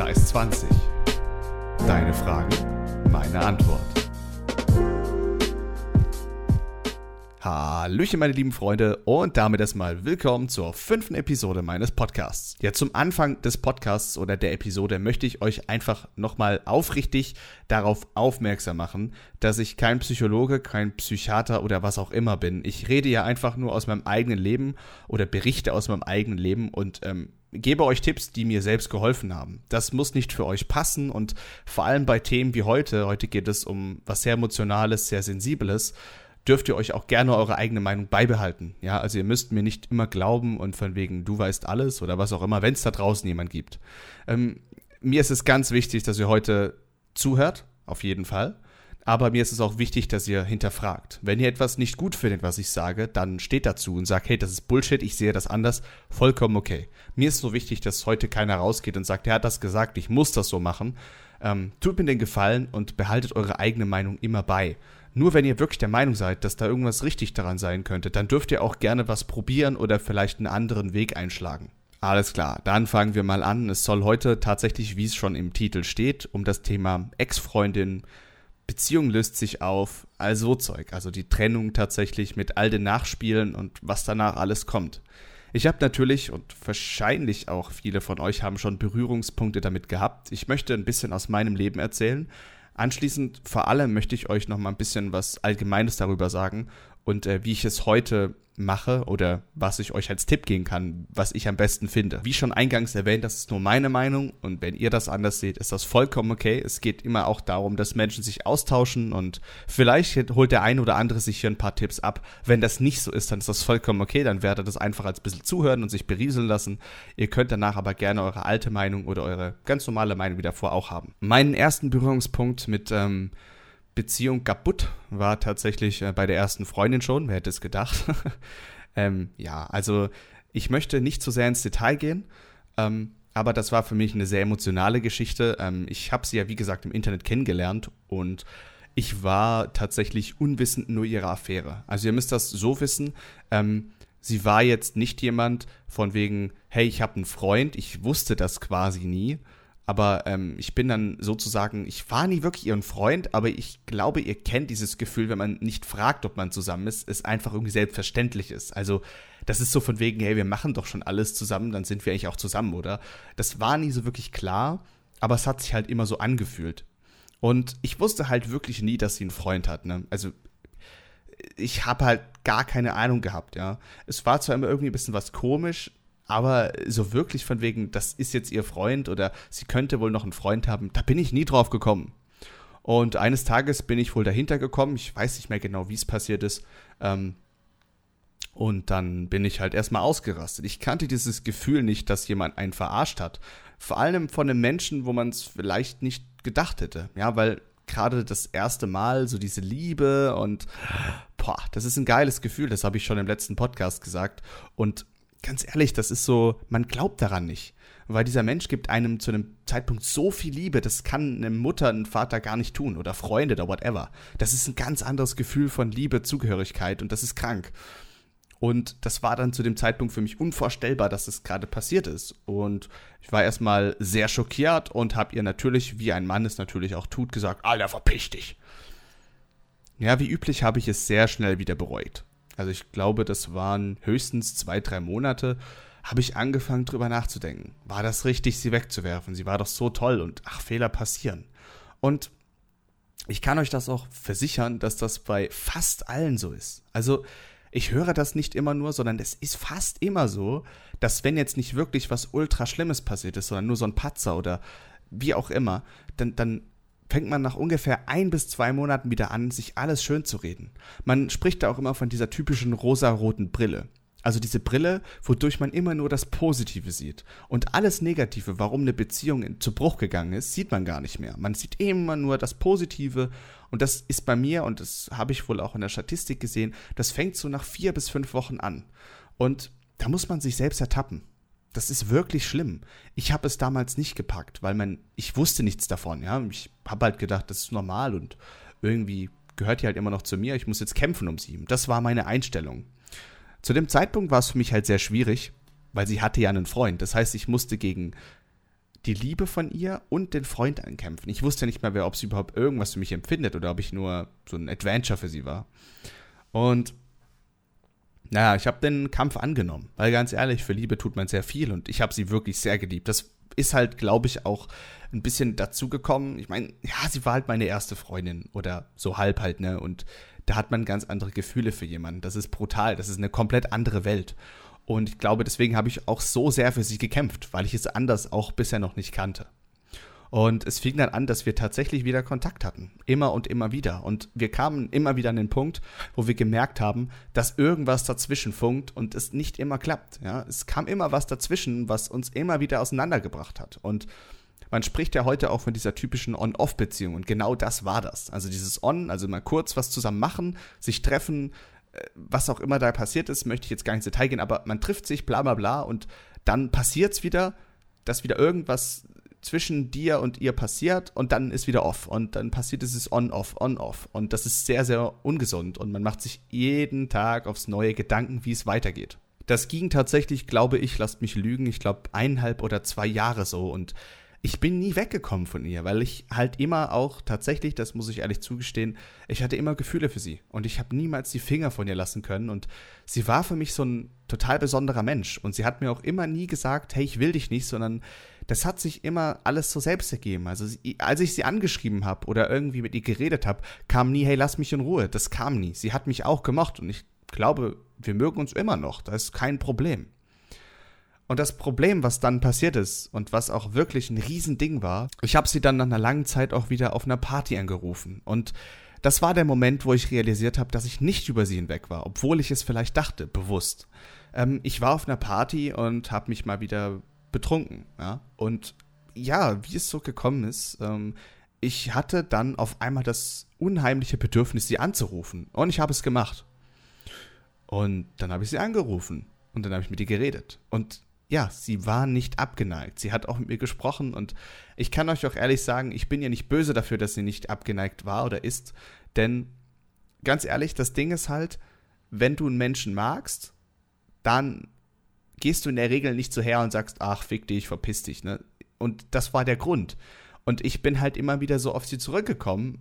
da ist 20. Deine Fragen, meine Antwort. Hallöchen, meine lieben Freunde, und damit erstmal willkommen zur fünften Episode meines Podcasts. Ja, zum Anfang des Podcasts oder der Episode möchte ich euch einfach nochmal aufrichtig darauf aufmerksam machen, dass ich kein Psychologe, kein Psychiater oder was auch immer bin. Ich rede ja einfach nur aus meinem eigenen Leben oder berichte aus meinem eigenen Leben und ähm, gebe euch Tipps, die mir selbst geholfen haben. Das muss nicht für euch passen und vor allem bei Themen wie heute, heute geht es um was sehr Emotionales, sehr Sensibles, dürft ihr euch auch gerne eure eigene Meinung beibehalten. Ja, also ihr müsst mir nicht immer glauben und von wegen, du weißt alles oder was auch immer, wenn es da draußen jemand gibt. Ähm, mir ist es ganz wichtig, dass ihr heute zuhört, auf jeden Fall. Aber mir ist es auch wichtig, dass ihr hinterfragt. Wenn ihr etwas nicht gut findet, was ich sage, dann steht dazu und sagt, hey, das ist Bullshit, ich sehe das anders, vollkommen okay. Mir ist so wichtig, dass heute keiner rausgeht und sagt, er hat das gesagt, ich muss das so machen. Ähm, tut mir den Gefallen und behaltet eure eigene Meinung immer bei. Nur wenn ihr wirklich der Meinung seid, dass da irgendwas richtig daran sein könnte, dann dürft ihr auch gerne was probieren oder vielleicht einen anderen Weg einschlagen. Alles klar, dann fangen wir mal an. Es soll heute tatsächlich, wie es schon im Titel steht, um das Thema Ex-Freundin, Beziehung löst sich auf, all so Zeug. Also die Trennung tatsächlich mit all den Nachspielen und was danach alles kommt. Ich habe natürlich und wahrscheinlich auch viele von euch haben schon Berührungspunkte damit gehabt. Ich möchte ein bisschen aus meinem Leben erzählen, Anschließend vor allem möchte ich euch noch mal ein bisschen was Allgemeines darüber sagen und äh, wie ich es heute mache oder was ich euch als Tipp geben kann, was ich am besten finde. Wie schon eingangs erwähnt, das ist nur meine Meinung und wenn ihr das anders seht, ist das vollkommen okay. Es geht immer auch darum, dass Menschen sich austauschen und vielleicht holt der eine oder andere sich hier ein paar Tipps ab. Wenn das nicht so ist, dann ist das vollkommen okay, dann werdet das einfach als bisschen zuhören und sich berieseln lassen. Ihr könnt danach aber gerne eure alte Meinung oder eure ganz normale Meinung wieder vor auch haben. Meinen ersten Berührungspunkt mit ähm, Beziehung kaputt war tatsächlich äh, bei der ersten Freundin schon. Wer hätte es gedacht? ähm, ja, also ich möchte nicht zu sehr ins Detail gehen, ähm, aber das war für mich eine sehr emotionale Geschichte. Ähm, ich habe sie ja, wie gesagt, im Internet kennengelernt und ich war tatsächlich unwissend nur ihrer Affäre. Also ihr müsst das so wissen. Ähm, sie war jetzt nicht jemand von wegen, hey, ich habe einen Freund, ich wusste das quasi nie, aber ähm, ich bin dann sozusagen, ich war nie wirklich ihren Freund, aber ich glaube, ihr kennt dieses Gefühl, wenn man nicht fragt, ob man zusammen ist, es einfach irgendwie selbstverständlich ist. Also das ist so von wegen, hey, wir machen doch schon alles zusammen, dann sind wir eigentlich auch zusammen, oder? Das war nie so wirklich klar, aber es hat sich halt immer so angefühlt. Und ich wusste halt wirklich nie, dass sie einen Freund hat. Ne? Also ich habe halt gar keine Ahnung gehabt, ja. Es war zwar immer irgendwie ein bisschen was komisch, aber so wirklich von wegen, das ist jetzt ihr Freund oder sie könnte wohl noch einen Freund haben, da bin ich nie drauf gekommen. Und eines Tages bin ich wohl dahinter gekommen, ich weiß nicht mehr genau, wie es passiert ist. Ähm, und dann bin ich halt erstmal ausgerastet. Ich kannte dieses Gefühl nicht, dass jemand einen verarscht hat. Vor allem von einem Menschen, wo man es vielleicht nicht gedacht hätte. Ja, weil gerade das erste Mal so diese Liebe und boah, das ist ein geiles Gefühl, das habe ich schon im letzten Podcast gesagt. Und ganz ehrlich, das ist so, man glaubt daran nicht. Weil dieser Mensch gibt einem zu einem Zeitpunkt so viel Liebe, das kann eine Mutter, ein Vater gar nicht tun oder Freunde oder whatever. Das ist ein ganz anderes Gefühl von Liebe, Zugehörigkeit und das ist krank. Und das war dann zu dem Zeitpunkt für mich unvorstellbar, dass das gerade passiert ist. Und ich war erstmal sehr schockiert und habe ihr natürlich, wie ein Mann es natürlich auch tut, gesagt, Alter, verpiss dich. Ja, wie üblich habe ich es sehr schnell wieder bereut also ich glaube, das waren höchstens zwei, drei Monate, habe ich angefangen drüber nachzudenken. War das richtig, sie wegzuwerfen? Sie war doch so toll und ach, Fehler passieren. Und ich kann euch das auch versichern, dass das bei fast allen so ist. Also ich höre das nicht immer nur, sondern es ist fast immer so, dass wenn jetzt nicht wirklich was ultra Schlimmes passiert ist, sondern nur so ein Patzer oder wie auch immer, dann, dann fängt man nach ungefähr ein bis zwei Monaten wieder an, sich alles schön zu reden. Man spricht da auch immer von dieser typischen rosaroten Brille. Also diese Brille, wodurch man immer nur das Positive sieht. Und alles Negative, warum eine Beziehung zu Bruch gegangen ist, sieht man gar nicht mehr. Man sieht immer nur das Positive. Und das ist bei mir, und das habe ich wohl auch in der Statistik gesehen, das fängt so nach vier bis fünf Wochen an. Und da muss man sich selbst ertappen. Das ist wirklich schlimm. Ich habe es damals nicht gepackt, weil man, ich wusste nichts davon, ja. Ich habe halt gedacht, das ist normal und irgendwie gehört die halt immer noch zu mir. Ich muss jetzt kämpfen um sie. Das war meine Einstellung. Zu dem Zeitpunkt war es für mich halt sehr schwierig, weil sie hatte ja einen Freund. Das heißt, ich musste gegen die Liebe von ihr und den Freund ankämpfen. Ich wusste nicht mehr, ob sie überhaupt irgendwas für mich empfindet oder ob ich nur so ein Adventure für sie war. Und naja, ich habe den Kampf angenommen, weil ganz ehrlich, für Liebe tut man sehr viel und ich habe sie wirklich sehr geliebt. Das ist halt, glaube ich, auch ein bisschen dazugekommen. Ich meine, ja, sie war halt meine erste Freundin oder so halb halt, ne? Und da hat man ganz andere Gefühle für jemanden. Das ist brutal, das ist eine komplett andere Welt. Und ich glaube, deswegen habe ich auch so sehr für sie gekämpft, weil ich es anders auch bisher noch nicht kannte. Und es fing dann an, dass wir tatsächlich wieder Kontakt hatten. Immer und immer wieder. Und wir kamen immer wieder an den Punkt, wo wir gemerkt haben, dass irgendwas dazwischen funkt und es nicht immer klappt. Ja, es kam immer was dazwischen, was uns immer wieder auseinandergebracht hat. Und man spricht ja heute auch von dieser typischen On-Off-Beziehung. Und genau das war das. Also dieses On, also mal kurz was zusammen machen, sich treffen, äh, was auch immer da passiert ist, möchte ich jetzt gar nicht ins Detail gehen, aber man trifft sich, bla bla bla, und dann passiert es wieder, dass wieder irgendwas zwischen dir und ihr passiert und dann ist wieder off und dann passiert es on-off, on-off und das ist sehr, sehr ungesund und man macht sich jeden Tag aufs neue Gedanken, wie es weitergeht. Das ging tatsächlich, glaube ich, lasst mich lügen, ich glaube eineinhalb oder zwei Jahre so und ich bin nie weggekommen von ihr, weil ich halt immer auch tatsächlich, das muss ich ehrlich zugestehen, ich hatte immer Gefühle für sie und ich habe niemals die Finger von ihr lassen können und sie war für mich so ein total besonderer Mensch und sie hat mir auch immer nie gesagt, hey, ich will dich nicht, sondern das hat sich immer alles so selbst ergeben. Also als ich sie angeschrieben habe oder irgendwie mit ihr geredet habe, kam nie, hey, lass mich in Ruhe. Das kam nie. Sie hat mich auch gemocht und ich glaube, wir mögen uns immer noch. Das ist kein Problem. Und das Problem, was dann passiert ist und was auch wirklich ein Riesending war, ich habe sie dann nach einer langen Zeit auch wieder auf einer Party angerufen. Und das war der Moment, wo ich realisiert habe, dass ich nicht über sie hinweg war, obwohl ich es vielleicht dachte, bewusst. Ähm, ich war auf einer Party und habe mich mal wieder betrunken. Ja? Und ja, wie es so gekommen ist, ähm, ich hatte dann auf einmal das unheimliche Bedürfnis, sie anzurufen. Und ich habe es gemacht. Und dann habe ich sie angerufen. Und dann habe ich mit ihr geredet. Und ja, sie war nicht abgeneigt. Sie hat auch mit mir gesprochen und ich kann euch auch ehrlich sagen, ich bin ja nicht böse dafür, dass sie nicht abgeneigt war oder ist, denn ganz ehrlich, das Ding ist halt, wenn du einen Menschen magst, dann gehst du in der Regel nicht so her und sagst, ach, fick dich, verpiss dich, ne? Und das war der Grund. Und ich bin halt immer wieder so auf sie zurückgekommen,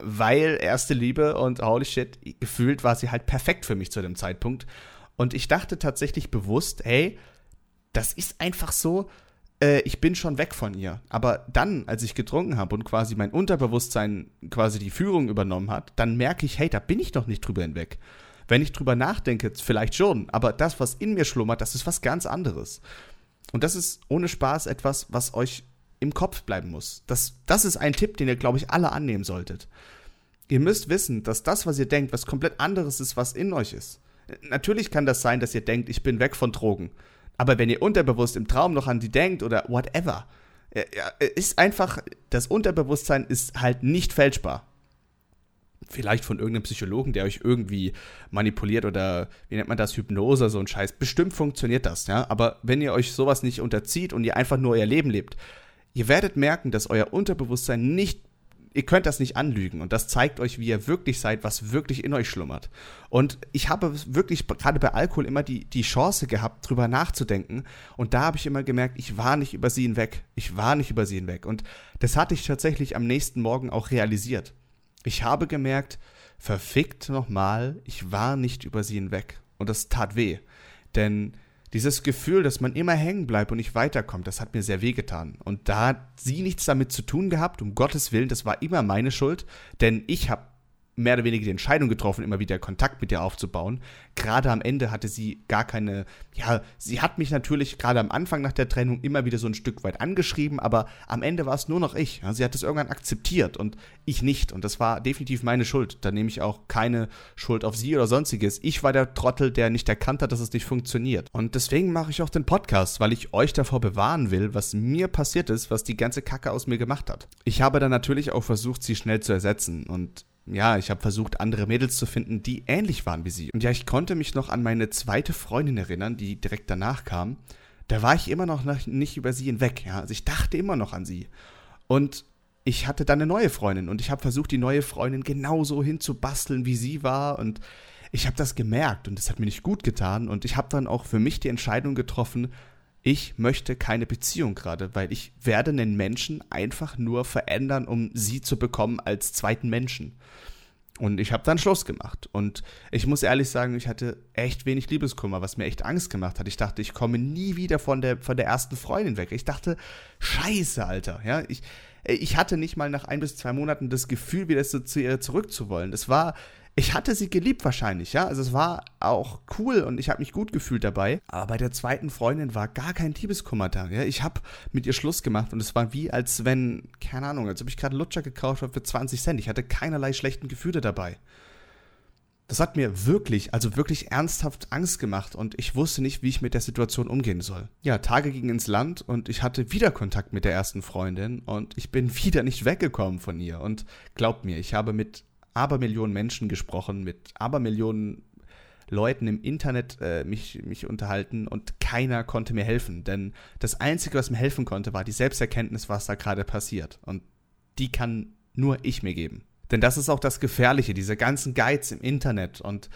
weil erste Liebe und holy shit, gefühlt war sie halt perfekt für mich zu dem Zeitpunkt. Und ich dachte tatsächlich bewusst, hey, das ist einfach so, äh, ich bin schon weg von ihr. Aber dann, als ich getrunken habe und quasi mein Unterbewusstsein quasi die Führung übernommen hat, dann merke ich, hey, da bin ich doch nicht drüber hinweg. Wenn ich drüber nachdenke, vielleicht schon, aber das, was in mir schlummert, das ist was ganz anderes. Und das ist ohne Spaß etwas, was euch im Kopf bleiben muss. Das, das ist ein Tipp, den ihr, glaube ich, alle annehmen solltet. Ihr müsst wissen, dass das, was ihr denkt, was komplett anderes ist, was in euch ist. Natürlich kann das sein, dass ihr denkt, ich bin weg von Drogen. Aber wenn ihr unterbewusst im Traum noch an die denkt oder whatever, ist einfach, das Unterbewusstsein ist halt nicht fälschbar. Vielleicht von irgendeinem Psychologen, der euch irgendwie manipuliert oder wie nennt man das, Hypnose, so ein Scheiß. Bestimmt funktioniert das, ja. Aber wenn ihr euch sowas nicht unterzieht und ihr einfach nur euer Leben lebt, ihr werdet merken, dass euer Unterbewusstsein nicht ihr könnt das nicht anlügen und das zeigt euch, wie ihr wirklich seid, was wirklich in euch schlummert. Und ich habe wirklich gerade bei Alkohol immer die, die Chance gehabt, drüber nachzudenken und da habe ich immer gemerkt, ich war nicht über sie hinweg. Ich war nicht über sie hinweg und das hatte ich tatsächlich am nächsten Morgen auch realisiert. Ich habe gemerkt, verfickt nochmal, ich war nicht über sie hinweg. Und das tat weh, denn dieses Gefühl, dass man immer hängen bleibt und nicht weiterkommt, das hat mir sehr wehgetan. Und da hat sie nichts damit zu tun gehabt, um Gottes Willen, das war immer meine Schuld, denn ich habe mehr oder weniger die Entscheidung getroffen, immer wieder Kontakt mit ihr aufzubauen. Gerade am Ende hatte sie gar keine, ja, sie hat mich natürlich gerade am Anfang nach der Trennung immer wieder so ein Stück weit angeschrieben, aber am Ende war es nur noch ich. Sie hat es irgendwann akzeptiert und ich nicht. Und das war definitiv meine Schuld. Da nehme ich auch keine Schuld auf sie oder sonstiges. Ich war der Trottel, der nicht erkannt hat, dass es nicht funktioniert. Und deswegen mache ich auch den Podcast, weil ich euch davor bewahren will, was mir passiert ist, was die ganze Kacke aus mir gemacht hat. Ich habe dann natürlich auch versucht, sie schnell zu ersetzen und ja, ich habe versucht, andere Mädels zu finden, die ähnlich waren wie sie. Und ja, ich konnte mich noch an meine zweite Freundin erinnern, die direkt danach kam. Da war ich immer noch nicht über sie hinweg, ja. Also ich dachte immer noch an sie. Und ich hatte dann eine neue Freundin und ich habe versucht, die neue Freundin genauso hinzubasteln, wie sie war. Und ich habe das gemerkt und das hat mir nicht gut getan. Und ich habe dann auch für mich die Entscheidung getroffen, ich möchte keine Beziehung gerade, weil ich werde einen Menschen einfach nur verändern, um sie zu bekommen als zweiten Menschen. Und ich habe dann Schluss gemacht. Und ich muss ehrlich sagen, ich hatte echt wenig Liebeskummer, was mir echt Angst gemacht hat. Ich dachte, ich komme nie wieder von der, von der ersten Freundin weg. Ich dachte, scheiße, Alter. Ja, ich, ich hatte nicht mal nach ein bis zwei Monaten das Gefühl, wieder zu ihr zurückzuwollen. Das war, ich hatte sie geliebt wahrscheinlich, ja. Also es war auch cool und ich habe mich gut gefühlt dabei. Aber bei der zweiten Freundin war gar kein Liebeskummer da. Ja? Ich habe mit ihr Schluss gemacht und es war wie, als wenn, keine Ahnung, als ob ich gerade Lutscher gekauft habe für 20 Cent. Ich hatte keinerlei schlechten Gefühle dabei. Das hat mir wirklich, also wirklich ernsthaft Angst gemacht und ich wusste nicht, wie ich mit der Situation umgehen soll. Ja, Tage gingen ins Land und ich hatte wieder Kontakt mit der ersten Freundin und ich bin wieder nicht weggekommen von ihr. Und glaubt mir, ich habe mit Abermillionen Menschen gesprochen, mit Abermillionen Leuten im Internet äh, mich, mich unterhalten und keiner konnte mir helfen. Denn das Einzige, was mir helfen konnte, war die Selbsterkenntnis, was da gerade passiert. Und die kann nur ich mir geben. Denn das ist auch das Gefährliche, diese ganzen Guides im Internet und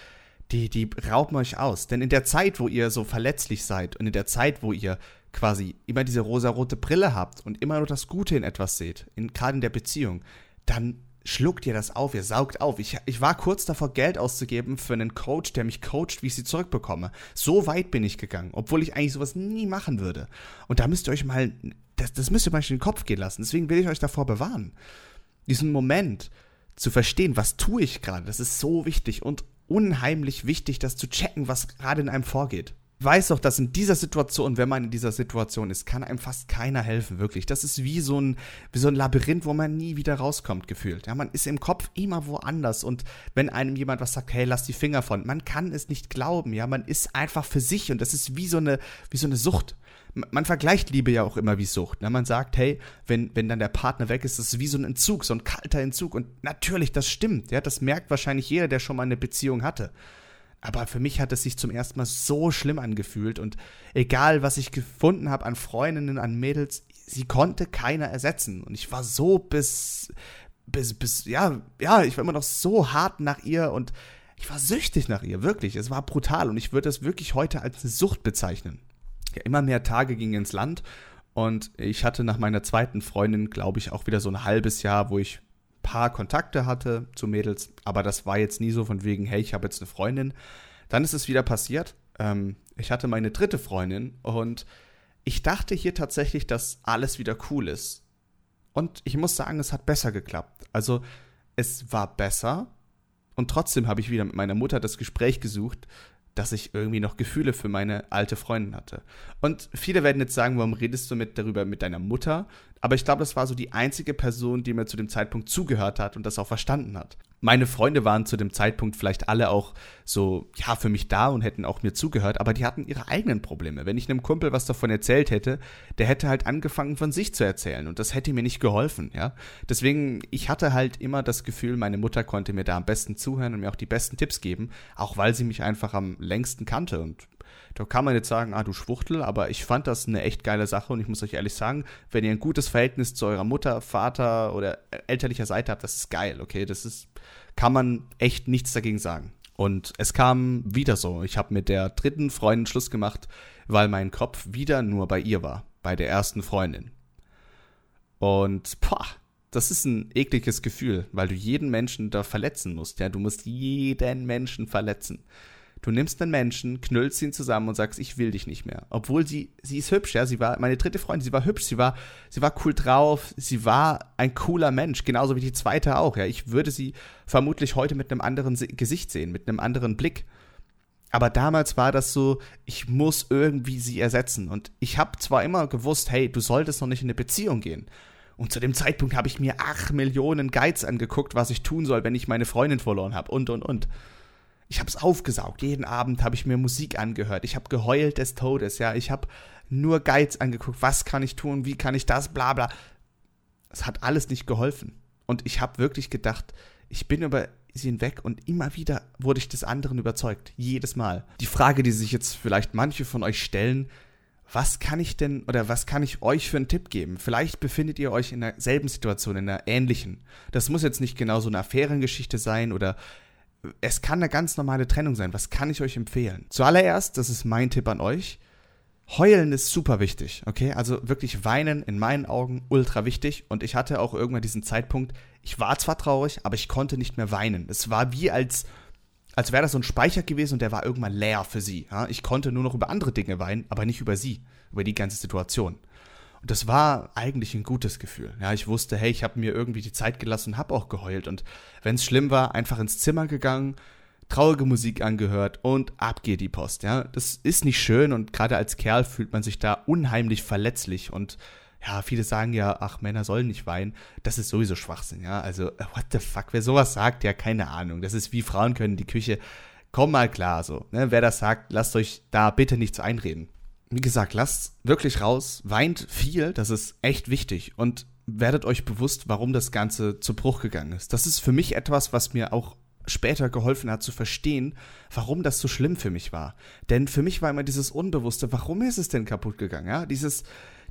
die, die rauben euch aus. Denn in der Zeit, wo ihr so verletzlich seid und in der Zeit, wo ihr quasi immer diese rosarote Brille habt und immer nur das Gute in etwas seht, in, gerade in der Beziehung, dann schluckt ihr das auf, ihr saugt auf. Ich, ich war kurz davor, Geld auszugeben für einen Coach, der mich coacht, wie ich sie zurückbekomme. So weit bin ich gegangen, obwohl ich eigentlich sowas nie machen würde. Und da müsst ihr euch mal, das, das müsst ihr mal in den Kopf gehen lassen. Deswegen will ich euch davor bewahren. Diesen Moment zu verstehen, was tue ich gerade, das ist so wichtig und unheimlich wichtig, das zu checken, was gerade in einem vorgeht weiß doch, dass in dieser Situation, wenn man in dieser Situation ist, kann einem fast keiner helfen, wirklich. Das ist wie so ein, wie so ein Labyrinth, wo man nie wieder rauskommt, gefühlt. Ja, man ist im Kopf immer woanders und wenn einem jemand was sagt, hey, lass die Finger von, man kann es nicht glauben, ja, man ist einfach für sich und das ist wie so eine, wie so eine Sucht. Man vergleicht Liebe ja auch immer wie Sucht. Ne? Man sagt, hey, wenn, wenn dann der Partner weg ist, das ist wie so ein Entzug, so ein kalter Entzug. Und natürlich, das stimmt. Ja, das merkt wahrscheinlich jeder, der schon mal eine Beziehung hatte. Aber für mich hat es sich zum ersten Mal so schlimm angefühlt und egal, was ich gefunden habe an Freundinnen, an Mädels, sie konnte keiner ersetzen. Und ich war so bis, bis, bis, ja, ja, ich war immer noch so hart nach ihr und ich war süchtig nach ihr, wirklich. Es war brutal und ich würde es wirklich heute als eine Sucht bezeichnen. Ja, immer mehr Tage gingen ins Land und ich hatte nach meiner zweiten Freundin, glaube ich, auch wieder so ein halbes Jahr, wo ich paar Kontakte hatte zu Mädels, aber das war jetzt nie so von wegen, hey, ich habe jetzt eine Freundin. Dann ist es wieder passiert. Ähm, ich hatte meine dritte Freundin und ich dachte hier tatsächlich, dass alles wieder cool ist. Und ich muss sagen, es hat besser geklappt. Also es war besser und trotzdem habe ich wieder mit meiner Mutter das Gespräch gesucht, dass ich irgendwie noch Gefühle für meine alte Freundin hatte. Und viele werden jetzt sagen, warum redest du mit darüber mit deiner Mutter? Aber ich glaube, das war so die einzige Person, die mir zu dem Zeitpunkt zugehört hat und das auch verstanden hat. Meine Freunde waren zu dem Zeitpunkt vielleicht alle auch so, ja, für mich da und hätten auch mir zugehört, aber die hatten ihre eigenen Probleme. Wenn ich einem Kumpel was davon erzählt hätte, der hätte halt angefangen von sich zu erzählen und das hätte mir nicht geholfen, ja. Deswegen, ich hatte halt immer das Gefühl, meine Mutter konnte mir da am besten zuhören und mir auch die besten Tipps geben, auch weil sie mich einfach am längsten kannte und da kann man jetzt sagen, ah, du Schwuchtel, aber ich fand das eine echt geile Sache und ich muss euch ehrlich sagen, wenn ihr ein gutes Verhältnis zu eurer Mutter, Vater oder elterlicher Seite habt, das ist geil, okay? Das ist, kann man echt nichts dagegen sagen. Und es kam wieder so. Ich habe mit der dritten Freundin Schluss gemacht, weil mein Kopf wieder nur bei ihr war, bei der ersten Freundin. Und boah, das ist ein ekliges Gefühl, weil du jeden Menschen da verletzen musst. Ja, du musst jeden Menschen verletzen. Du nimmst einen Menschen, knüllst ihn zusammen und sagst, ich will dich nicht mehr. Obwohl sie, sie ist hübsch, ja, sie war meine dritte Freundin, sie war hübsch, sie war, sie war cool drauf, sie war ein cooler Mensch, genauso wie die zweite auch, ja. Ich würde sie vermutlich heute mit einem anderen Gesicht sehen, mit einem anderen Blick. Aber damals war das so, ich muss irgendwie sie ersetzen. Und ich habe zwar immer gewusst, hey, du solltest noch nicht in eine Beziehung gehen. Und zu dem Zeitpunkt habe ich mir acht Millionen Guides angeguckt, was ich tun soll, wenn ich meine Freundin verloren habe und und und ich habe es aufgesaugt. Jeden Abend habe ich mir Musik angehört. Ich habe geheult des Todes, ja. Ich habe nur Guides angeguckt. Was kann ich tun? Wie kann ich das? Bla bla. Es hat alles nicht geholfen. Und ich habe wirklich gedacht, ich bin über sie hinweg und immer wieder wurde ich des anderen überzeugt. Jedes Mal. Die Frage, die sich jetzt vielleicht manche von euch stellen, was kann ich denn oder was kann ich euch für einen Tipp geben? Vielleicht befindet ihr euch in derselben Situation, in einer ähnlichen. Das muss jetzt nicht genau so eine Affärengeschichte sein oder es kann eine ganz normale Trennung sein. Was kann ich euch empfehlen? Zuallererst, das ist mein Tipp an euch, Heulen ist super wichtig, okay? Also wirklich weinen in meinen Augen ultra wichtig. Und ich hatte auch irgendwann diesen Zeitpunkt, ich war zwar traurig, aber ich konnte nicht mehr weinen. Es war wie als, als wäre das so ein Speicher gewesen und der war irgendwann leer für sie. Ja? Ich konnte nur noch über andere Dinge weinen, aber nicht über sie, über die ganze Situation. Und das war eigentlich ein gutes Gefühl. Ja, ich wusste, hey, ich habe mir irgendwie die Zeit gelassen und habe auch geheult. Und wenn es schlimm war, einfach ins Zimmer gegangen, traurige Musik angehört und ab geht die Post. Ja, das ist nicht schön und gerade als Kerl fühlt man sich da unheimlich verletzlich und ja, viele sagen ja, ach, Männer sollen nicht weinen. Das ist sowieso Schwachsinn, ja. Also, what the fuck, wer sowas sagt, ja, keine Ahnung. Das ist wie Frauen können die Küche. Komm mal klar, so. Ne? Wer das sagt, lasst euch da bitte nichts einreden wie gesagt, lasst wirklich raus, weint viel, das ist echt wichtig und werdet euch bewusst, warum das Ganze zu Bruch gegangen ist. Das ist für mich etwas, was mir auch später geholfen hat zu verstehen, warum das so schlimm für mich war. Denn für mich war immer dieses Unbewusste, warum ist es denn kaputt gegangen? Ja, dieses,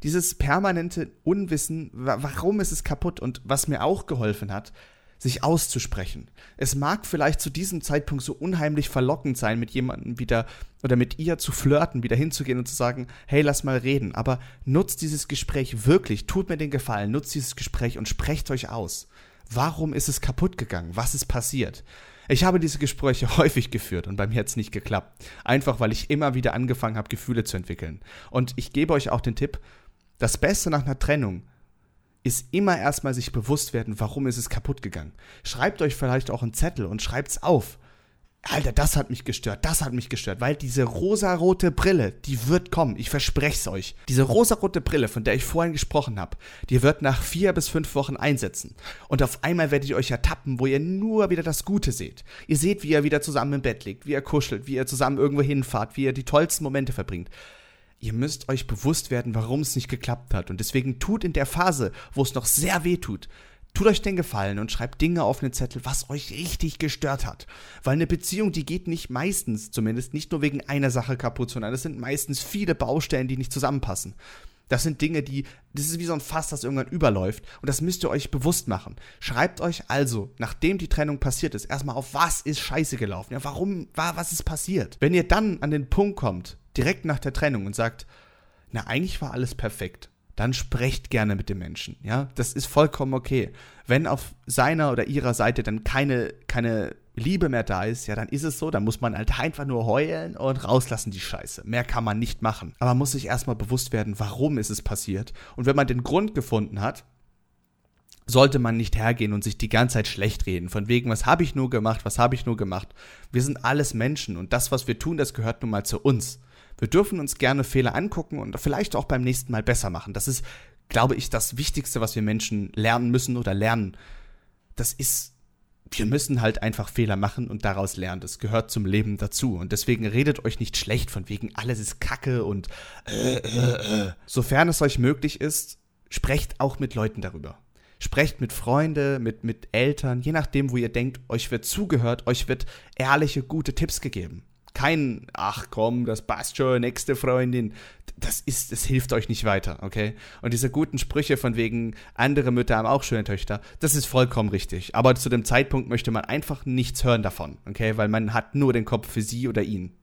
dieses permanente Unwissen, warum ist es kaputt? Und was mir auch geholfen hat, sich auszusprechen. Es mag vielleicht zu diesem Zeitpunkt so unheimlich verlockend sein, mit jemandem wieder oder mit ihr zu flirten, wieder hinzugehen und zu sagen, hey, lass mal reden. Aber nutzt dieses Gespräch wirklich, tut mir den Gefallen, nutzt dieses Gespräch und sprecht euch aus. Warum ist es kaputt gegangen? Was ist passiert? Ich habe diese Gespräche häufig geführt und bei mir hat es nicht geklappt. Einfach weil ich immer wieder angefangen habe, Gefühle zu entwickeln. Und ich gebe euch auch den Tipp, das Beste nach einer Trennung ist immer erstmal sich bewusst werden, warum ist es kaputt gegangen. Schreibt euch vielleicht auch einen Zettel und schreibt's auf. Alter, das hat mich gestört, das hat mich gestört, weil diese rosarote Brille, die wird kommen, ich verspreche es euch. Diese rosarote Brille, von der ich vorhin gesprochen habe, die wird nach vier bis fünf Wochen einsetzen. Und auf einmal werdet ihr euch ertappen, wo ihr nur wieder das Gute seht. Ihr seht, wie ihr wieder zusammen im Bett liegt, wie ihr kuschelt, wie ihr zusammen irgendwo hinfahrt, wie ihr die tollsten Momente verbringt ihr müsst euch bewusst werden, warum es nicht geklappt hat. Und deswegen tut in der Phase, wo es noch sehr weh tut, tut euch den Gefallen und schreibt Dinge auf einen Zettel, was euch richtig gestört hat. Weil eine Beziehung, die geht nicht meistens, zumindest nicht nur wegen einer Sache kaputt, sondern es sind meistens viele Baustellen, die nicht zusammenpassen. Das sind Dinge, die, das ist wie so ein Fass, das irgendwann überläuft. Und das müsst ihr euch bewusst machen. Schreibt euch also, nachdem die Trennung passiert ist, erstmal auf, was ist scheiße gelaufen? Ja, warum, war, was ist passiert? Wenn ihr dann an den Punkt kommt, direkt nach der Trennung und sagt, na, eigentlich war alles perfekt, dann sprecht gerne mit dem Menschen. Ja, das ist vollkommen okay. Wenn auf seiner oder ihrer Seite dann keine, keine Liebe mehr da ist, ja, dann ist es so, dann muss man halt einfach nur heulen und rauslassen die Scheiße. Mehr kann man nicht machen. Aber man muss sich erstmal bewusst werden, warum ist es passiert. Und wenn man den Grund gefunden hat, sollte man nicht hergehen und sich die ganze Zeit schlecht reden. Von wegen, was habe ich nur gemacht, was habe ich nur gemacht. Wir sind alles Menschen und das, was wir tun, das gehört nun mal zu uns. Wir dürfen uns gerne Fehler angucken und vielleicht auch beim nächsten Mal besser machen. Das ist, glaube ich, das Wichtigste, was wir Menschen lernen müssen oder lernen. Das ist, wir müssen halt einfach Fehler machen und daraus lernen. Das gehört zum Leben dazu. Und deswegen redet euch nicht schlecht von wegen, alles ist Kacke und äh, äh, äh. Sofern es euch möglich ist, sprecht auch mit Leuten darüber. Sprecht mit Freunden, mit, mit Eltern, je nachdem, wo ihr denkt, euch wird zugehört, euch wird ehrliche, gute Tipps gegeben kein, ach komm, das passt schon, nächste Freundin. Das ist, das hilft euch nicht weiter, okay? Und diese guten Sprüche von wegen, andere Mütter haben auch schöne Töchter, das ist vollkommen richtig. Aber zu dem Zeitpunkt möchte man einfach nichts hören davon, okay? Weil man hat nur den Kopf für sie oder ihn.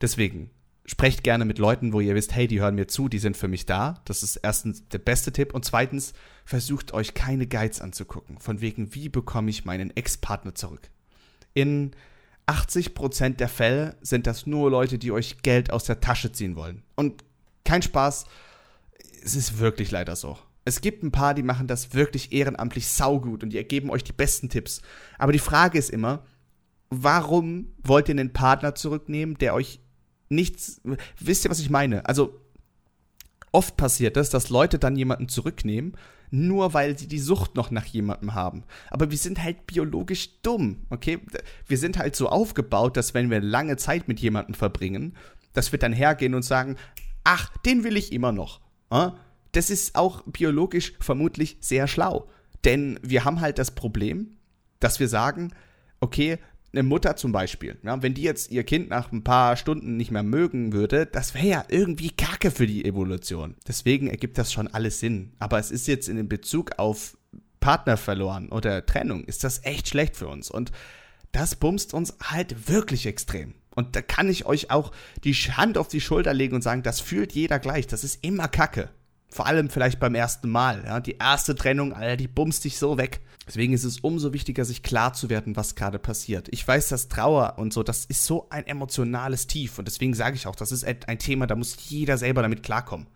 Deswegen, sprecht gerne mit Leuten, wo ihr wisst, hey, die hören mir zu, die sind für mich da. Das ist erstens der beste Tipp. Und zweitens, versucht euch keine Guides anzugucken. Von wegen, wie bekomme ich meinen Ex-Partner zurück? In 80% der Fälle sind das nur Leute, die euch Geld aus der Tasche ziehen wollen. Und kein Spaß, es ist wirklich leider so. Es gibt ein paar, die machen das wirklich ehrenamtlich saugut und die ergeben euch die besten Tipps. Aber die Frage ist immer, warum wollt ihr einen Partner zurücknehmen, der euch nichts. Wisst ihr, was ich meine? Also, oft passiert es, dass Leute dann jemanden zurücknehmen nur weil sie die Sucht noch nach jemandem haben. Aber wir sind halt biologisch dumm, okay? Wir sind halt so aufgebaut, dass wenn wir lange Zeit mit jemandem verbringen, dass wir dann hergehen und sagen, ach, den will ich immer noch. Das ist auch biologisch vermutlich sehr schlau. Denn wir haben halt das Problem, dass wir sagen, okay, eine Mutter zum Beispiel, ja, wenn die jetzt ihr Kind nach ein paar Stunden nicht mehr mögen würde, das wäre ja irgendwie Kacke für die Evolution. Deswegen ergibt das schon alles Sinn. Aber es ist jetzt in Bezug auf Partner verloren oder Trennung, ist das echt schlecht für uns. Und das bumst uns halt wirklich extrem. Und da kann ich euch auch die Hand auf die Schulter legen und sagen, das fühlt jeder gleich. Das ist immer Kacke. Vor allem vielleicht beim ersten Mal. Ja? Die erste Trennung, Alter, die bumst dich so weg. Deswegen ist es umso wichtiger, sich klar zu werden, was gerade passiert. Ich weiß, dass Trauer und so, das ist so ein emotionales Tief. Und deswegen sage ich auch, das ist ein Thema, da muss jeder selber damit klarkommen.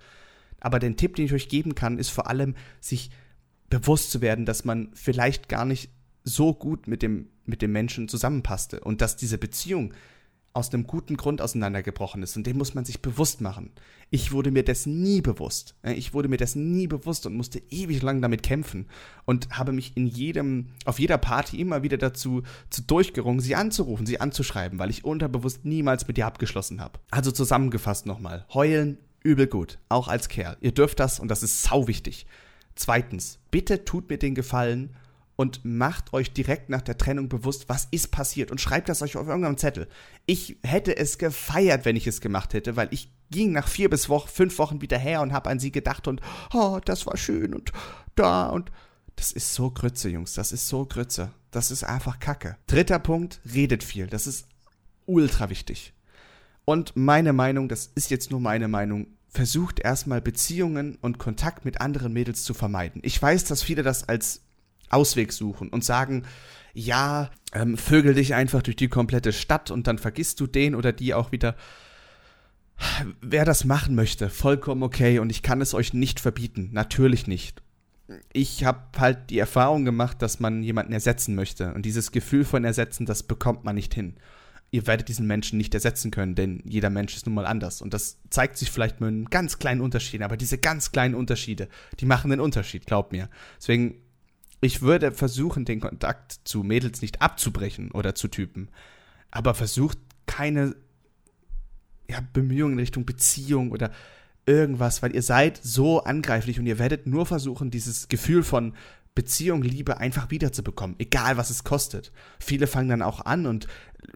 Aber den Tipp, den ich euch geben kann, ist vor allem, sich bewusst zu werden, dass man vielleicht gar nicht so gut mit dem, mit dem Menschen zusammenpasste und dass diese Beziehung aus einem guten Grund auseinandergebrochen ist und dem muss man sich bewusst machen. Ich wurde mir das nie bewusst. Ich wurde mir das nie bewusst und musste ewig lang damit kämpfen und habe mich in jedem, auf jeder Party immer wieder dazu zu durchgerungen, sie anzurufen, sie anzuschreiben, weil ich unterbewusst niemals mit ihr abgeschlossen habe. Also zusammengefasst nochmal. Heulen, übel gut. Auch als Kerl. Ihr dürft das und das ist sau wichtig. Zweitens, bitte tut mir den Gefallen und macht euch direkt nach der Trennung bewusst, was ist passiert und schreibt das euch auf irgendeinem Zettel. Ich hätte es gefeiert, wenn ich es gemacht hätte, weil ich ging nach vier bis Wochen, fünf Wochen wieder her und habe an sie gedacht und oh, das war schön und da und das ist so Grütze, Jungs, das ist so Grütze. Das ist einfach Kacke. Dritter Punkt, redet viel. Das ist ultra wichtig. Und meine Meinung, das ist jetzt nur meine Meinung, versucht erstmal Beziehungen und Kontakt mit anderen Mädels zu vermeiden. Ich weiß, dass viele das als Ausweg suchen und sagen, ja, ähm, vögel dich einfach durch die komplette Stadt und dann vergisst du den oder die auch wieder. Wer das machen möchte, vollkommen okay und ich kann es euch nicht verbieten, natürlich nicht. Ich habe halt die Erfahrung gemacht, dass man jemanden ersetzen möchte und dieses Gefühl von ersetzen, das bekommt man nicht hin. Ihr werdet diesen Menschen nicht ersetzen können, denn jeder Mensch ist nun mal anders und das zeigt sich vielleicht mit einem ganz kleinen Unterschied, aber diese ganz kleinen Unterschiede, die machen den Unterschied, glaubt mir. Deswegen ich würde versuchen, den Kontakt zu Mädels nicht abzubrechen oder zu Typen, aber versucht keine ja, Bemühungen in Richtung Beziehung oder irgendwas, weil ihr seid so angreiflich und ihr werdet nur versuchen, dieses Gefühl von Beziehung, Liebe einfach wiederzubekommen, egal was es kostet. Viele fangen dann auch an und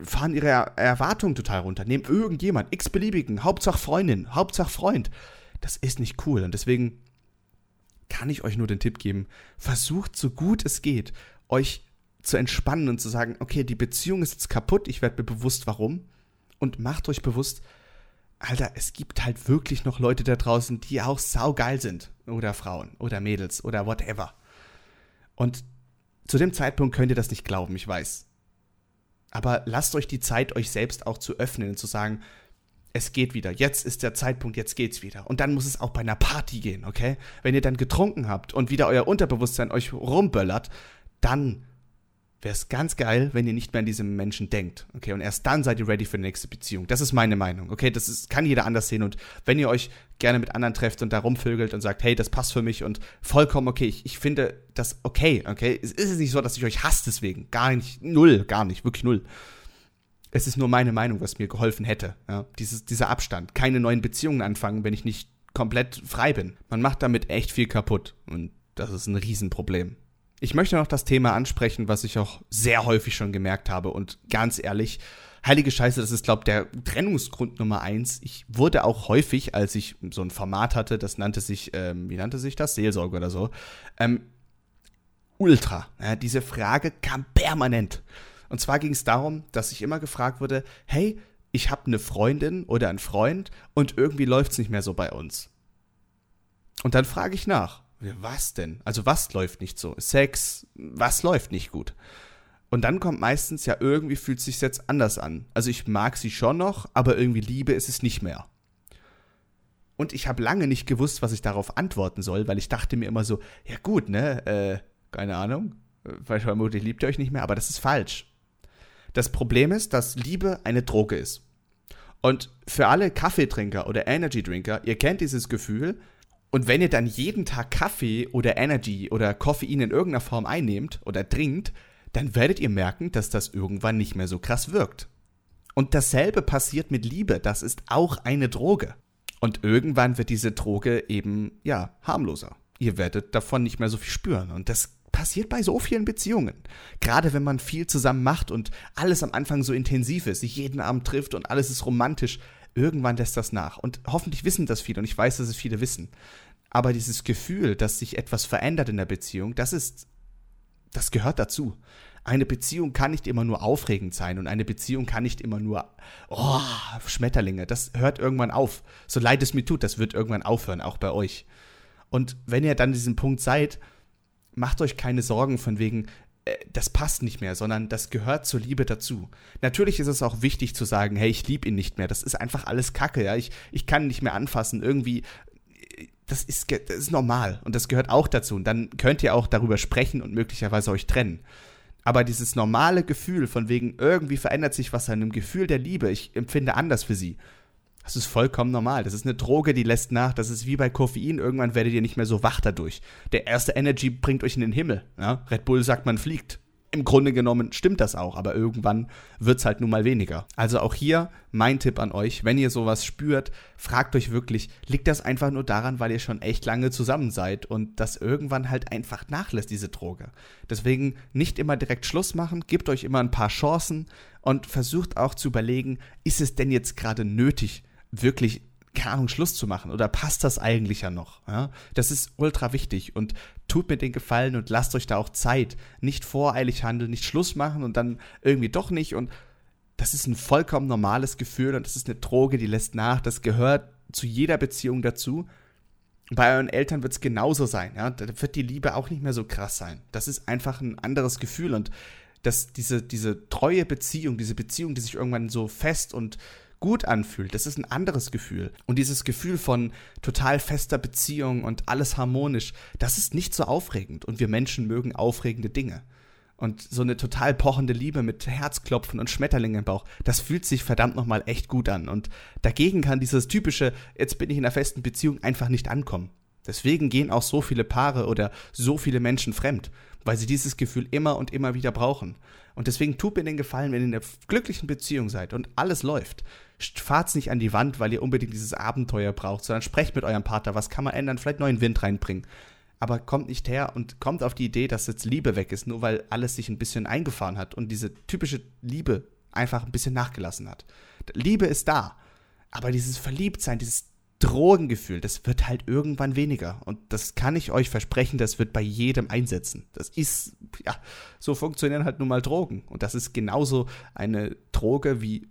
fahren ihre Erwartungen total runter, nehmen irgendjemand, x-beliebigen, Hauptsache Freundin, Hauptsache Freund. Das ist nicht cool und deswegen kann ich euch nur den Tipp geben, versucht so gut es geht, euch zu entspannen und zu sagen, okay, die Beziehung ist jetzt kaputt, ich werde mir bewusst, warum. Und macht euch bewusst, Alter, es gibt halt wirklich noch Leute da draußen, die auch saugeil sind. Oder Frauen oder Mädels oder whatever. Und zu dem Zeitpunkt könnt ihr das nicht glauben, ich weiß. Aber lasst euch die Zeit, euch selbst auch zu öffnen und zu sagen, es geht wieder. Jetzt ist der Zeitpunkt, jetzt geht's wieder. Und dann muss es auch bei einer Party gehen, okay? Wenn ihr dann getrunken habt und wieder euer Unterbewusstsein euch rumböllert, dann wäre es ganz geil, wenn ihr nicht mehr an diesen Menschen denkt, okay? Und erst dann seid ihr ready für die nächste Beziehung. Das ist meine Meinung, okay? Das ist, kann jeder anders sehen. Und wenn ihr euch gerne mit anderen trefft und da rumvögelt und sagt, hey, das passt für mich und vollkommen okay, ich, ich finde das okay, okay? Es ist nicht so, dass ich euch hasse deswegen. Gar nicht, null, gar nicht, wirklich null es ist nur meine Meinung, was mir geholfen hätte. Ja? Dieses, dieser Abstand. Keine neuen Beziehungen anfangen, wenn ich nicht komplett frei bin. Man macht damit echt viel kaputt. Und das ist ein Riesenproblem. Ich möchte noch das Thema ansprechen, was ich auch sehr häufig schon gemerkt habe. Und ganz ehrlich, heilige Scheiße, das ist, glaube ich, der Trennungsgrund Nummer eins. Ich wurde auch häufig, als ich so ein Format hatte, das nannte sich, ähm, wie nannte sich das? Seelsorge oder so, ähm, Ultra. Ja, diese Frage kam permanent. Und zwar ging es darum, dass ich immer gefragt wurde, hey, ich habe eine Freundin oder einen Freund und irgendwie läuft es nicht mehr so bei uns. Und dann frage ich nach, was denn? Also was läuft nicht so? Sex, was läuft nicht gut? Und dann kommt meistens, ja, irgendwie fühlt es sich jetzt anders an. Also ich mag sie schon noch, aber irgendwie Liebe ist es nicht mehr. Und ich habe lange nicht gewusst, was ich darauf antworten soll, weil ich dachte mir immer so, ja gut, ne, äh, keine Ahnung, weil vermutlich liebt ihr euch nicht mehr, aber das ist falsch. Das Problem ist, dass Liebe eine Droge ist. Und für alle Kaffeetrinker oder Energy-Drinker, ihr kennt dieses Gefühl. Und wenn ihr dann jeden Tag Kaffee oder Energy oder Koffein in irgendeiner Form einnehmt oder trinkt, dann werdet ihr merken, dass das irgendwann nicht mehr so krass wirkt. Und dasselbe passiert mit Liebe, das ist auch eine Droge. Und irgendwann wird diese Droge eben, ja, harmloser. Ihr werdet davon nicht mehr so viel spüren. Und das passiert bei so vielen Beziehungen. Gerade wenn man viel zusammen macht und alles am Anfang so intensiv ist, sich jeden Abend trifft und alles ist romantisch, irgendwann lässt das nach. Und hoffentlich wissen das viele und ich weiß, dass es viele wissen. Aber dieses Gefühl, dass sich etwas verändert in der Beziehung, das ist, das gehört dazu. Eine Beziehung kann nicht immer nur aufregend sein und eine Beziehung kann nicht immer nur, oh, Schmetterlinge. Das hört irgendwann auf. So leid es mir tut, das wird irgendwann aufhören, auch bei euch. Und wenn ihr dann diesen Punkt seid, macht euch keine Sorgen von wegen, äh, das passt nicht mehr, sondern das gehört zur Liebe dazu. Natürlich ist es auch wichtig zu sagen, hey, ich liebe ihn nicht mehr. Das ist einfach alles Kacke, ja. Ich, ich kann nicht mehr anfassen. Irgendwie, das ist, das ist normal und das gehört auch dazu. Und dann könnt ihr auch darüber sprechen und möglicherweise euch trennen. Aber dieses normale Gefühl von wegen, irgendwie verändert sich was an dem Gefühl der Liebe, ich empfinde anders für sie. Das ist vollkommen normal. Das ist eine Droge, die lässt nach. Das ist wie bei Koffein. Irgendwann werdet ihr nicht mehr so wach dadurch. Der erste Energy bringt euch in den Himmel. Ja? Red Bull sagt, man fliegt. Im Grunde genommen stimmt das auch, aber irgendwann wird es halt nun mal weniger. Also auch hier mein Tipp an euch, wenn ihr sowas spürt, fragt euch wirklich, liegt das einfach nur daran, weil ihr schon echt lange zusammen seid und das irgendwann halt einfach nachlässt, diese Droge. Deswegen nicht immer direkt Schluss machen, gebt euch immer ein paar Chancen und versucht auch zu überlegen, ist es denn jetzt gerade nötig, wirklich keine Ahnung, Schluss zu machen oder passt das eigentlich ja noch? Ja? Das ist ultra wichtig und tut mir den Gefallen und lasst euch da auch Zeit. Nicht voreilig handeln, nicht Schluss machen und dann irgendwie doch nicht und das ist ein vollkommen normales Gefühl und das ist eine Droge, die lässt nach, das gehört zu jeder Beziehung dazu. Bei euren Eltern wird es genauso sein, ja. Da wird die Liebe auch nicht mehr so krass sein. Das ist einfach ein anderes Gefühl und dass diese, diese treue Beziehung, diese Beziehung, die sich irgendwann so fest und gut anfühlt. Das ist ein anderes Gefühl. Und dieses Gefühl von total fester Beziehung und alles harmonisch, das ist nicht so aufregend. Und wir Menschen mögen aufregende Dinge. Und so eine total pochende Liebe mit Herzklopfen und Schmetterlingen im Bauch, das fühlt sich verdammt nochmal echt gut an. Und dagegen kann dieses typische, jetzt bin ich in einer festen Beziehung, einfach nicht ankommen. Deswegen gehen auch so viele Paare oder so viele Menschen fremd, weil sie dieses Gefühl immer und immer wieder brauchen. Und deswegen tut mir den Gefallen, wenn ihr in einer glücklichen Beziehung seid und alles läuft. Fahrt's nicht an die Wand, weil ihr unbedingt dieses Abenteuer braucht, sondern sprecht mit eurem Partner, was kann man ändern, vielleicht neuen Wind reinbringen. Aber kommt nicht her und kommt auf die Idee, dass jetzt Liebe weg ist, nur weil alles sich ein bisschen eingefahren hat und diese typische Liebe einfach ein bisschen nachgelassen hat. Liebe ist da, aber dieses Verliebtsein, dieses Drogengefühl, das wird halt irgendwann weniger. Und das kann ich euch versprechen, das wird bei jedem einsetzen. Das ist, ja, so funktionieren halt nun mal Drogen. Und das ist genauso eine Droge wie,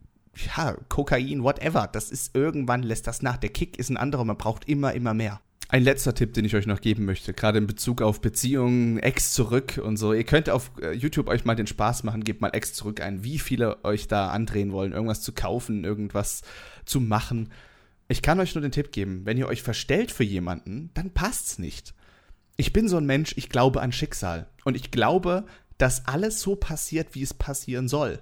ja, Kokain, whatever. Das ist irgendwann, lässt das nach. Der Kick ist ein anderer, man braucht immer, immer mehr. Ein letzter Tipp, den ich euch noch geben möchte, gerade in Bezug auf Beziehungen, Ex zurück und so. Ihr könnt auf äh, YouTube euch mal den Spaß machen, gebt mal Ex zurück ein, wie viele euch da andrehen wollen, irgendwas zu kaufen, irgendwas zu machen. Ich kann euch nur den Tipp geben, wenn ihr euch verstellt für jemanden, dann passt's nicht. Ich bin so ein Mensch, ich glaube an Schicksal. Und ich glaube, dass alles so passiert, wie es passieren soll.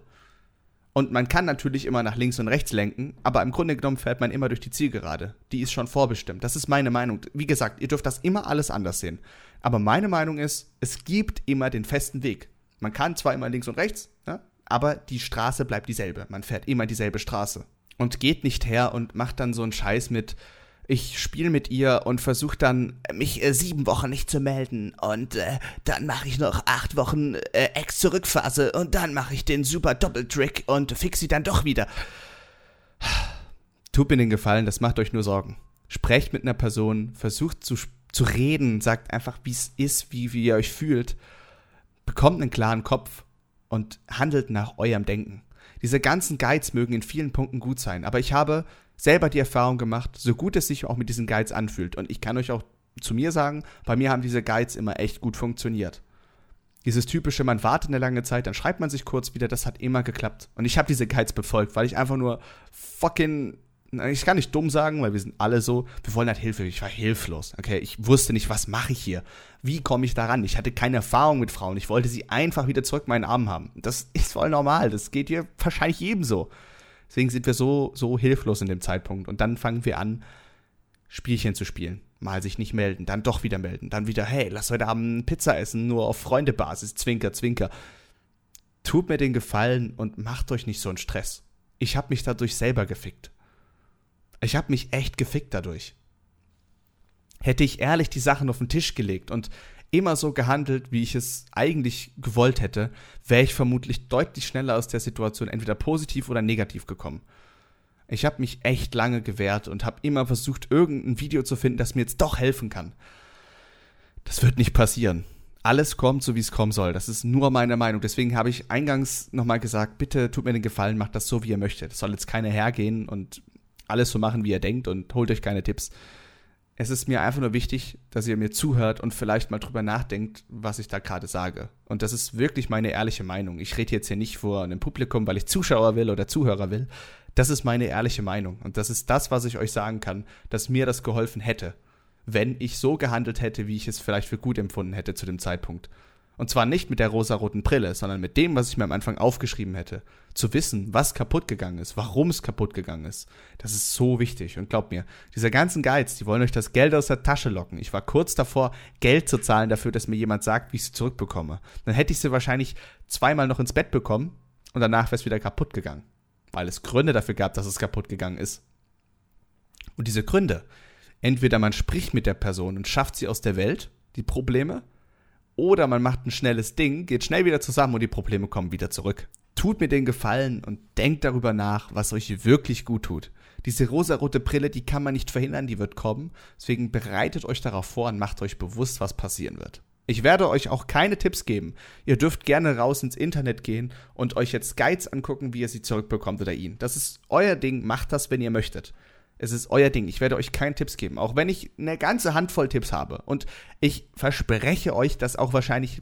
Und man kann natürlich immer nach links und rechts lenken, aber im Grunde genommen fährt man immer durch die Zielgerade. Die ist schon vorbestimmt. Das ist meine Meinung. Wie gesagt, ihr dürft das immer alles anders sehen. Aber meine Meinung ist, es gibt immer den festen Weg. Man kann zwar immer links und rechts, ja, aber die Straße bleibt dieselbe. Man fährt immer dieselbe Straße und geht nicht her und macht dann so einen Scheiß mit, ich spiele mit ihr und versuche dann, mich äh, sieben Wochen nicht zu melden. Und äh, dann mache ich noch acht Wochen äh, Ex-Zurückphase und dann mache ich den super Doppeltrick und fix sie dann doch wieder. Tut mir den Gefallen, das macht euch nur Sorgen. Sprecht mit einer Person, versucht zu, zu reden, sagt einfach, wie es ist, wie, wie ihr euch fühlt. Bekommt einen klaren Kopf und handelt nach eurem Denken. Diese ganzen Guides mögen in vielen Punkten gut sein, aber ich habe selber die Erfahrung gemacht, so gut es sich auch mit diesen Guides anfühlt. Und ich kann euch auch zu mir sagen, bei mir haben diese Guides immer echt gut funktioniert. Dieses typische, man wartet eine lange Zeit, dann schreibt man sich kurz wieder, das hat immer geklappt. Und ich habe diese Guides befolgt, weil ich einfach nur fucking ich kann nicht dumm sagen, weil wir sind alle so, wir wollen halt Hilfe. Ich war hilflos. Okay, ich wusste nicht, was mache ich hier? Wie komme ich daran? Ich hatte keine Erfahrung mit Frauen. Ich wollte sie einfach wieder zurück in meinen Arm haben. Das ist voll normal. Das geht hier wahrscheinlich jedem so. Deswegen sind wir so, so hilflos in dem Zeitpunkt. Und dann fangen wir an, Spielchen zu spielen. Mal sich nicht melden, dann doch wieder melden. Dann wieder, hey, lass heute Abend Pizza essen, nur auf Freundebasis. Zwinker, zwinker. Tut mir den Gefallen und macht euch nicht so einen Stress. Ich habe mich dadurch selber gefickt. Ich habe mich echt gefickt dadurch. Hätte ich ehrlich die Sachen auf den Tisch gelegt und immer so gehandelt, wie ich es eigentlich gewollt hätte, wäre ich vermutlich deutlich schneller aus der Situation entweder positiv oder negativ gekommen. Ich habe mich echt lange gewehrt und habe immer versucht, irgendein Video zu finden, das mir jetzt doch helfen kann. Das wird nicht passieren. alles kommt, so wie es kommen soll. Das ist nur meine Meinung. Deswegen habe ich eingangs nochmal gesagt, bitte tut mir den Gefallen, macht das so, wie ihr möchtet. Es soll jetzt keiner hergehen und alles so machen, wie ihr denkt und holt euch keine Tipps. Es ist mir einfach nur wichtig, dass ihr mir zuhört und vielleicht mal drüber nachdenkt, was ich da gerade sage. Und das ist wirklich meine ehrliche Meinung. Ich rede jetzt hier nicht vor einem Publikum, weil ich Zuschauer will oder Zuhörer will. Das ist meine ehrliche Meinung. Und das ist das, was ich euch sagen kann, dass mir das geholfen hätte wenn ich so gehandelt hätte, wie ich es vielleicht für gut empfunden hätte zu dem Zeitpunkt. Und zwar nicht mit der rosaroten Brille, sondern mit dem, was ich mir am Anfang aufgeschrieben hätte. Zu wissen, was kaputt gegangen ist, warum es kaputt gegangen ist. Das ist so wichtig. Und glaubt mir, diese ganzen Guides, die wollen euch das Geld aus der Tasche locken. Ich war kurz davor, Geld zu zahlen dafür, dass mir jemand sagt, wie ich sie zurückbekomme. Dann hätte ich sie wahrscheinlich zweimal noch ins Bett bekommen und danach wäre es wieder kaputt gegangen. Weil es Gründe dafür gab, dass es kaputt gegangen ist. Und diese Gründe, entweder man spricht mit der Person und schafft sie aus der Welt, die Probleme, oder man macht ein schnelles Ding, geht schnell wieder zusammen und die Probleme kommen wieder zurück. Tut mir den Gefallen und denkt darüber nach, was euch wirklich gut tut. Diese rosarote Brille, die kann man nicht verhindern, die wird kommen. Deswegen bereitet euch darauf vor und macht euch bewusst, was passieren wird. Ich werde euch auch keine Tipps geben. Ihr dürft gerne raus ins Internet gehen und euch jetzt Guides angucken, wie ihr sie zurückbekommt oder ihn. Das ist euer Ding, macht das, wenn ihr möchtet. Es ist euer Ding. Ich werde euch keine Tipps geben, auch wenn ich eine ganze Handvoll Tipps habe. Und ich verspreche euch, dass auch wahrscheinlich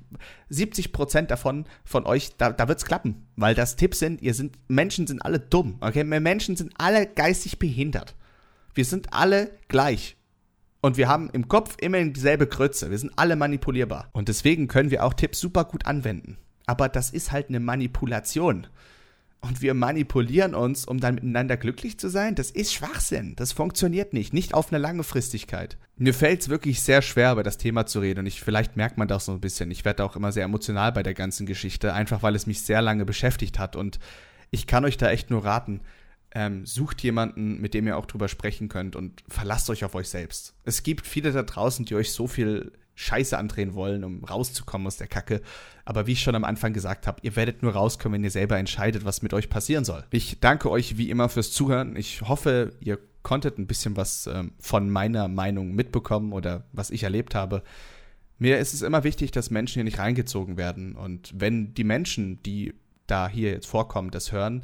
70% davon von euch, da, da wird es klappen. Weil das Tipps sind, ihr sind, Menschen sind alle dumm. Okay? Menschen sind alle geistig behindert. Wir sind alle gleich. Und wir haben im Kopf immer dieselbe Krötze. Wir sind alle manipulierbar. Und deswegen können wir auch Tipps super gut anwenden. Aber das ist halt eine Manipulation und wir manipulieren uns, um dann miteinander glücklich zu sein, das ist Schwachsinn. Das funktioniert nicht, nicht auf eine Langefristigkeit. Mir fällt es wirklich sehr schwer, über das Thema zu reden und ich, vielleicht merkt man das so ein bisschen. Ich werde auch immer sehr emotional bei der ganzen Geschichte, einfach weil es mich sehr lange beschäftigt hat und ich kann euch da echt nur raten, ähm, sucht jemanden, mit dem ihr auch drüber sprechen könnt und verlasst euch auf euch selbst. Es gibt viele da draußen, die euch so viel Scheiße andrehen wollen, um rauszukommen aus der Kacke. Aber wie ich schon am Anfang gesagt habe, ihr werdet nur rauskommen, wenn ihr selber entscheidet, was mit euch passieren soll. Ich danke euch wie immer fürs Zuhören. Ich hoffe, ihr konntet ein bisschen was ähm, von meiner Meinung mitbekommen oder was ich erlebt habe. Mir ist es immer wichtig, dass Menschen hier nicht reingezogen werden. Und wenn die Menschen, die da hier jetzt vorkommen, das hören,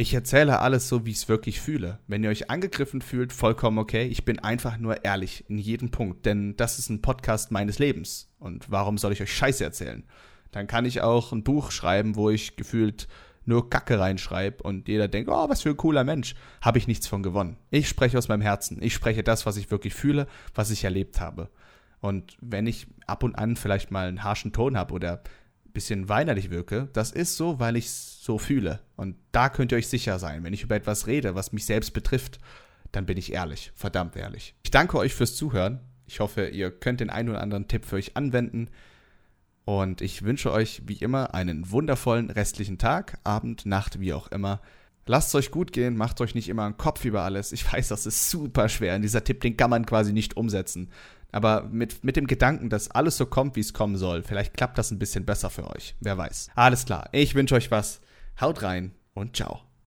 ich erzähle alles so, wie ich es wirklich fühle. Wenn ihr euch angegriffen fühlt, vollkommen okay. Ich bin einfach nur ehrlich in jedem Punkt, denn das ist ein Podcast meines Lebens. Und warum soll ich euch Scheiße erzählen? Dann kann ich auch ein Buch schreiben, wo ich gefühlt nur Kacke reinschreibe und jeder denkt, oh, was für ein cooler Mensch. Habe ich nichts von gewonnen. Ich spreche aus meinem Herzen. Ich spreche das, was ich wirklich fühle, was ich erlebt habe. Und wenn ich ab und an vielleicht mal einen harschen Ton habe oder bisschen weinerlich wirke, das ist so, weil ich es so fühle. Und da könnt ihr euch sicher sein, wenn ich über etwas rede, was mich selbst betrifft, dann bin ich ehrlich, verdammt ehrlich. Ich danke euch fürs Zuhören. Ich hoffe, ihr könnt den einen oder anderen Tipp für euch anwenden. Und ich wünsche euch wie immer einen wundervollen restlichen Tag, Abend, Nacht, wie auch immer. Lasst es euch gut gehen, macht euch nicht immer einen Kopf über alles. Ich weiß, das ist super schwer. Und dieser Tipp, den kann man quasi nicht umsetzen. Aber mit, mit dem Gedanken, dass alles so kommt, wie es kommen soll, vielleicht klappt das ein bisschen besser für euch. Wer weiß. Alles klar. Ich wünsche euch was. Haut rein und ciao.